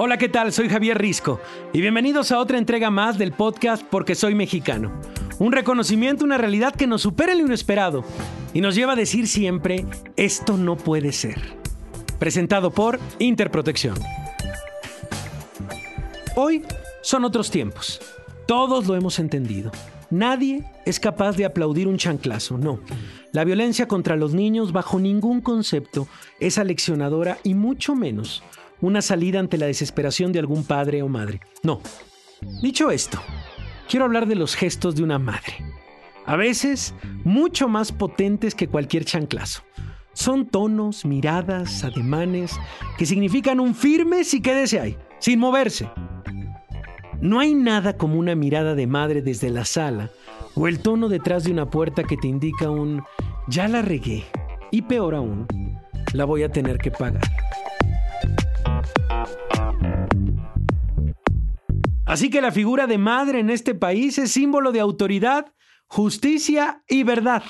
Hola, ¿qué tal? Soy Javier Risco y bienvenidos a otra entrega más del podcast Porque Soy Mexicano. Un reconocimiento, una realidad que nos supera lo inesperado y nos lleva a decir siempre, esto no puede ser. Presentado por Interprotección. Hoy son otros tiempos. Todos lo hemos entendido. Nadie es capaz de aplaudir un chanclazo, no. La violencia contra los niños bajo ningún concepto es aleccionadora y mucho menos una salida ante la desesperación de algún padre o madre. No. Dicho esto, quiero hablar de los gestos de una madre. A veces mucho más potentes que cualquier chanclazo. Son tonos, miradas, ademanes que significan un firme si quédese ahí, sin moverse. No hay nada como una mirada de madre desde la sala o el tono detrás de una puerta que te indica un ya la regué y peor aún, la voy a tener que pagar. Así que la figura de madre en este país es símbolo de autoridad, justicia y verdad.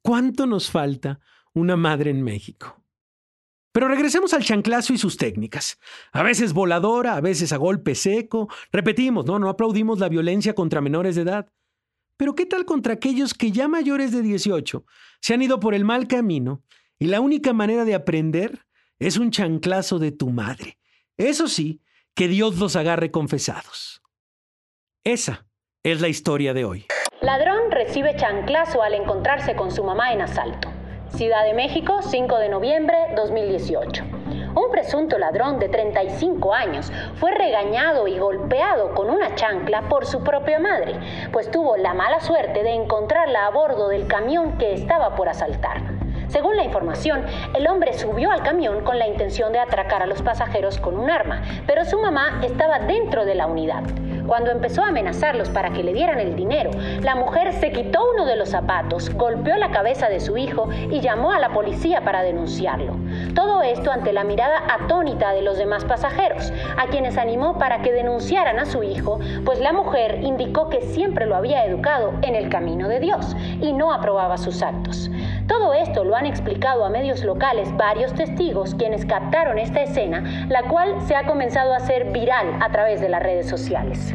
¿Cuánto nos falta una madre en México? Pero regresemos al chanclazo y sus técnicas. A veces voladora, a veces a golpe seco. Repetimos, no, no aplaudimos la violencia contra menores de edad. Pero ¿qué tal contra aquellos que ya mayores de 18 se han ido por el mal camino y la única manera de aprender es un chanclazo de tu madre? Eso sí, que Dios los agarre confesados. Esa es la historia de hoy. Ladrón recibe chanclazo al encontrarse con su mamá en asalto. Ciudad de México, 5 de noviembre 2018. Un presunto ladrón de 35 años fue regañado y golpeado con una chancla por su propia madre, pues tuvo la mala suerte de encontrarla a bordo del camión que estaba por asaltar. Según la información, el hombre subió al camión con la intención de atracar a los pasajeros con un arma, pero su mamá estaba dentro de la unidad. Cuando empezó a amenazarlos para que le dieran el dinero, la mujer se quitó uno de los zapatos, golpeó la cabeza de su hijo y llamó a la policía para denunciarlo. Todo esto ante la mirada atónita de los demás pasajeros, a quienes animó para que denunciaran a su hijo, pues la mujer indicó que siempre lo había educado en el camino de Dios y no aprobaba sus actos. Todo esto lo han explicado a medios locales varios testigos quienes captaron esta escena, la cual se ha comenzado a hacer viral a través de las redes sociales.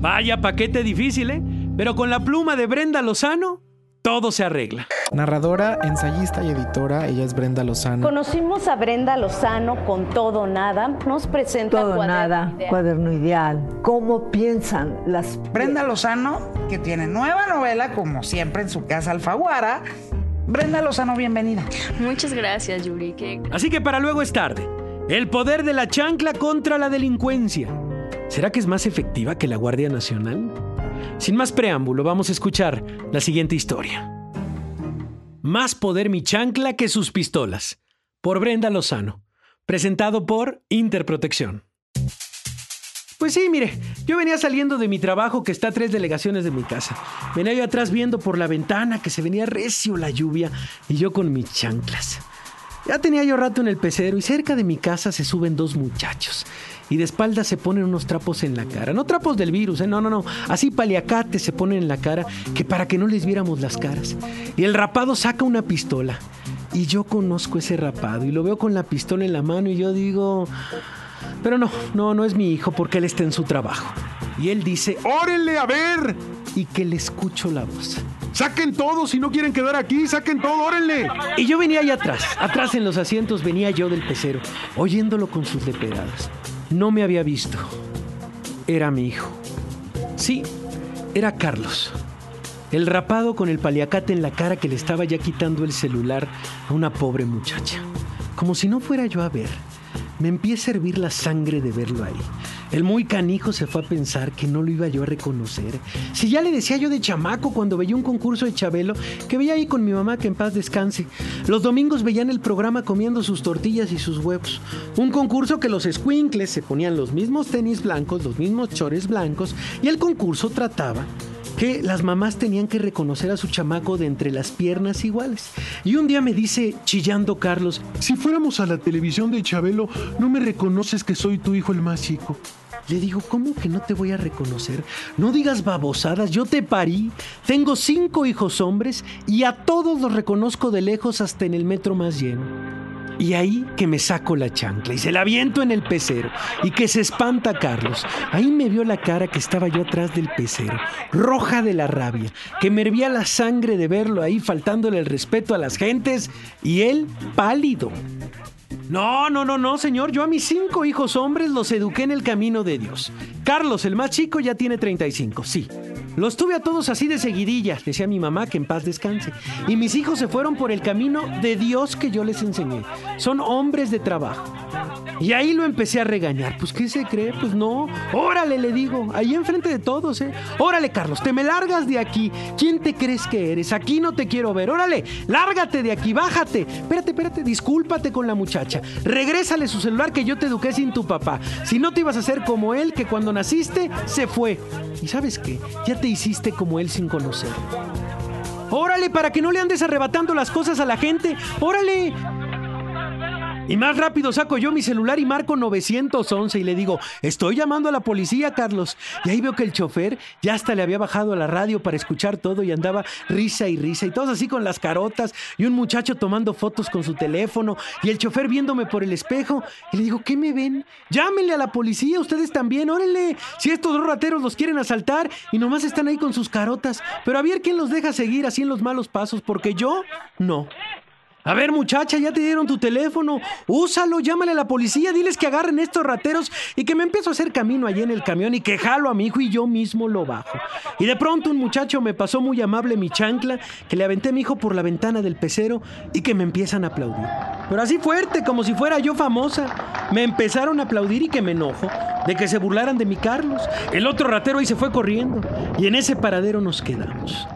Vaya paquete difícil, ¿eh? Pero con la pluma de Brenda Lozano, todo se arregla. Narradora, ensayista y editora, ella es Brenda Lozano. Conocimos a Brenda Lozano con Todo Nada. Nos presenta Todo Cuaderno Nada, Ideal. Cuaderno Ideal. ¿Cómo piensan las... Brenda Lozano, que tiene nueva novela, como siempre en su casa Alfaguara. Brenda Lozano, bienvenida. Muchas gracias, Yuri. Qué Así que para luego es tarde. El poder de la chancla contra la delincuencia. ¿Será que es más efectiva que la Guardia Nacional? Sin más preámbulo, vamos a escuchar la siguiente historia. Más poder mi chancla que sus pistolas. Por Brenda Lozano. Presentado por Interprotección. Pues sí, mire, yo venía saliendo de mi trabajo que está a tres delegaciones de mi casa. Venía yo atrás viendo por la ventana que se venía recio la lluvia y yo con mis chanclas. Ya tenía yo rato en el pecero y cerca de mi casa se suben dos muchachos. Y de espaldas se ponen unos trapos en la cara. No trapos del virus, ¿eh? no, no, no. Así paliacates se ponen en la cara que para que no les viéramos las caras. Y el rapado saca una pistola. Y yo conozco ese rapado y lo veo con la pistola en la mano y yo digo... Pero no, no, no es mi hijo porque él está en su trabajo. Y él dice, ¡Órenle, a ver! y que le escucho la voz. ¡Saquen todo! Si no quieren quedar aquí, ¡saquen todo! ¡Órenle! Y yo venía ahí atrás, atrás en los asientos venía yo del pecero, oyéndolo con sus leperadas. No me había visto. Era mi hijo. Sí, era Carlos. El rapado con el paliacate en la cara que le estaba ya quitando el celular a una pobre muchacha. Como si no fuera yo a ver. Me empieza a hervir la sangre de verlo ahí. El muy canijo se fue a pensar que no lo iba yo a reconocer. Si ya le decía yo de chamaco cuando veía un concurso de Chabelo, que veía ahí con mi mamá que en paz descanse. Los domingos veían el programa comiendo sus tortillas y sus huevos. Un concurso que los squinkles se ponían los mismos tenis blancos, los mismos chores blancos, y el concurso trataba que las mamás tenían que reconocer a su chamaco de entre las piernas iguales. Y un día me dice, chillando Carlos, Si fuéramos a la televisión de Chabelo, ¿no me reconoces que soy tu hijo el más chico? Le digo, ¿cómo que no te voy a reconocer? No digas babosadas, yo te parí. Tengo cinco hijos hombres y a todos los reconozco de lejos hasta en el metro más lleno. Y ahí que me saco la chancla y se la viento en el pecero y que se espanta Carlos. Ahí me vio la cara que estaba yo atrás del pecero, roja de la rabia, que me hervía la sangre de verlo ahí faltándole el respeto a las gentes y él pálido. No, no, no, no, señor. Yo a mis cinco hijos hombres los eduqué en el camino de Dios. Carlos, el más chico, ya tiene 35, sí. Los tuve a todos así de seguidilla, decía mi mamá que en paz descanse. Y mis hijos se fueron por el camino de Dios que yo les enseñé. Son hombres de trabajo. Y ahí lo empecé a regañar. Pues, ¿qué se cree? Pues no. Órale, le digo. Ahí enfrente de todos, ¿eh? Órale, Carlos, te me largas de aquí. ¿Quién te crees que eres? Aquí no te quiero ver. Órale, lárgate de aquí, bájate. Espérate, espérate, discúlpate con la muchacha. Regrésale su celular que yo te eduqué sin tu papá. Si no te ibas a hacer como él, que cuando naciste se fue. ¿Y sabes qué? Ya te hiciste como él sin conocer. Órale, para que no le andes arrebatando las cosas a la gente. Órale. Y más rápido saco yo mi celular y marco 911 y le digo, estoy llamando a la policía, Carlos. Y ahí veo que el chofer ya hasta le había bajado a la radio para escuchar todo y andaba risa y risa y todos así con las carotas y un muchacho tomando fotos con su teléfono y el chofer viéndome por el espejo. Y le digo, ¿qué me ven? Llámenle a la policía, ustedes también, órale. Si estos dos rateros los quieren asaltar y nomás están ahí con sus carotas. Pero a ver quién los deja seguir así en los malos pasos, porque yo no. A ver, muchacha, ya te dieron tu teléfono. Úsalo, llámale a la policía, diles que agarren estos rateros y que me empiezo a hacer camino allí en el camión y que jalo a mi hijo y yo mismo lo bajo. Y de pronto un muchacho me pasó muy amable mi chancla, que le aventé a mi hijo por la ventana del pecero y que me empiezan a aplaudir. Pero así fuerte, como si fuera yo famosa. Me empezaron a aplaudir y que me enojo de que se burlaran de mi Carlos. El otro ratero ahí se fue corriendo y en ese paradero nos quedamos.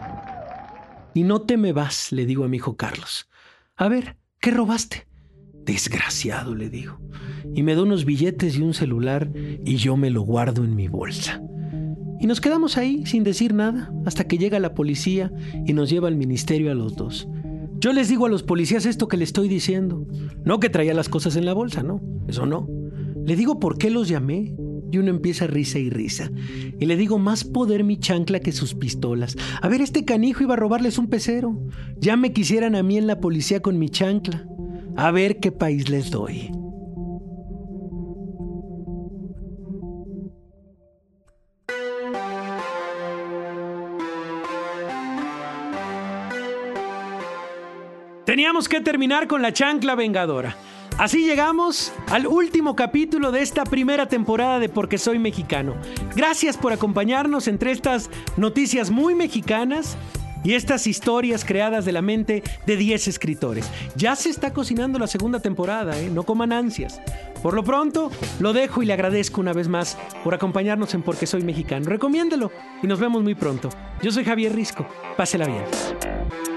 Y no te me vas, le digo a mi hijo Carlos. A ver, ¿qué robaste? Desgraciado, le digo. Y me da unos billetes y un celular y yo me lo guardo en mi bolsa. Y nos quedamos ahí sin decir nada hasta que llega la policía y nos lleva al ministerio a los dos. Yo les digo a los policías esto que le estoy diciendo. No que traía las cosas en la bolsa, no. Eso no. Le digo por qué los llamé. Y uno empieza risa y risa. Y le digo, más poder mi chancla que sus pistolas. A ver, este canijo iba a robarles un pecero. Ya me quisieran a mí en la policía con mi chancla. A ver qué país les doy. Teníamos que terminar con la chancla vengadora. Así llegamos al último capítulo de esta primera temporada de Porque Soy Mexicano. Gracias por acompañarnos entre estas noticias muy mexicanas y estas historias creadas de la mente de 10 escritores. Ya se está cocinando la segunda temporada, ¿eh? no coman ansias. Por lo pronto, lo dejo y le agradezco una vez más por acompañarnos en Porque Soy Mexicano. Recomiéndelo y nos vemos muy pronto. Yo soy Javier Risco. Pásela bien.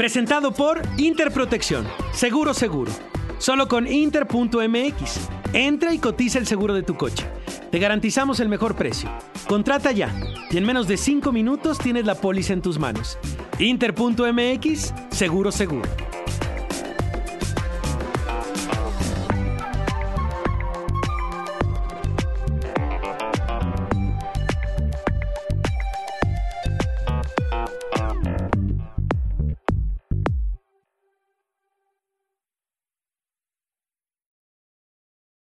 Presentado por Interprotección. Seguro, seguro. Solo con Inter.mx. Entra y cotiza el seguro de tu coche. Te garantizamos el mejor precio. Contrata ya y en menos de 5 minutos tienes la póliza en tus manos. Inter.mx, seguro seguro.